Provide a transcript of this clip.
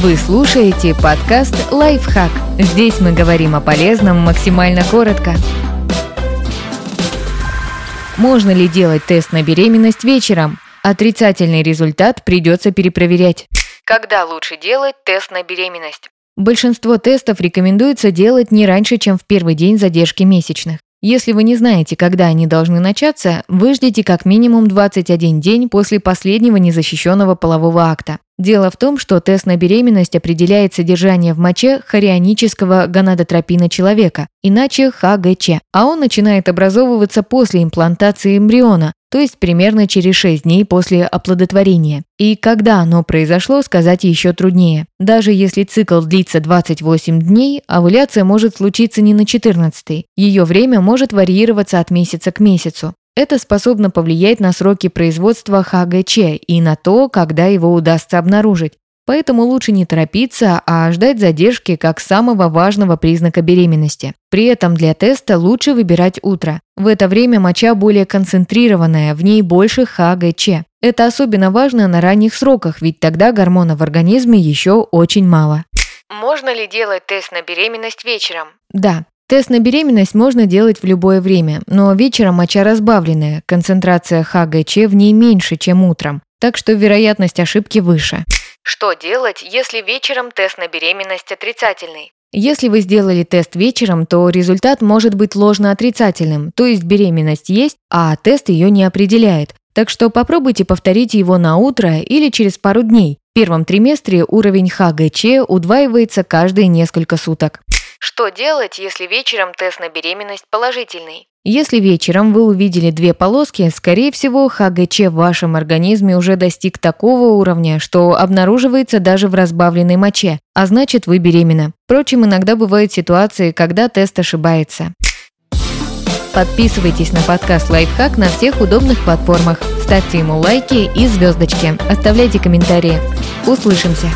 Вы слушаете подкаст «Лайфхак». Здесь мы говорим о полезном максимально коротко. Можно ли делать тест на беременность вечером? Отрицательный результат придется перепроверять. Когда лучше делать тест на беременность? Большинство тестов рекомендуется делать не раньше, чем в первый день задержки месячных. Если вы не знаете, когда они должны начаться, вы ждите как минимум 21 день после последнего незащищенного полового акта. Дело в том, что тест на беременность определяет содержание в моче хорионического гонадотропина человека, иначе ХГЧ, а он начинает образовываться после имплантации эмбриона, то есть примерно через 6 дней после оплодотворения. И когда оно произошло, сказать еще труднее. Даже если цикл длится 28 дней, овуляция может случиться не на 14 Ее время может варьироваться от месяца к месяцу. Это способно повлиять на сроки производства ХГЧ и на то, когда его удастся обнаружить. Поэтому лучше не торопиться, а ждать задержки как самого важного признака беременности. При этом для теста лучше выбирать утро. В это время моча более концентрированная, в ней больше ХГЧ. Это особенно важно на ранних сроках, ведь тогда гормонов в организме еще очень мало. Можно ли делать тест на беременность вечером? Да, Тест на беременность можно делать в любое время, но вечером моча разбавленная, концентрация ХГЧ в ней меньше, чем утром, так что вероятность ошибки выше. Что делать, если вечером тест на беременность отрицательный? Если вы сделали тест вечером, то результат может быть ложно-отрицательным, то есть беременность есть, а тест ее не определяет. Так что попробуйте повторить его на утро или через пару дней. В первом триместре уровень ХГЧ удваивается каждые несколько суток. Что делать, если вечером тест на беременность положительный? Если вечером вы увидели две полоски, скорее всего, ХГЧ в вашем организме уже достиг такого уровня, что обнаруживается даже в разбавленной моче, а значит вы беременна. Впрочем, иногда бывают ситуации, когда тест ошибается. Подписывайтесь на подкаст «Лайфхак» на всех удобных платформах. Ставьте ему лайки и звездочки. Оставляйте комментарии. Услышимся!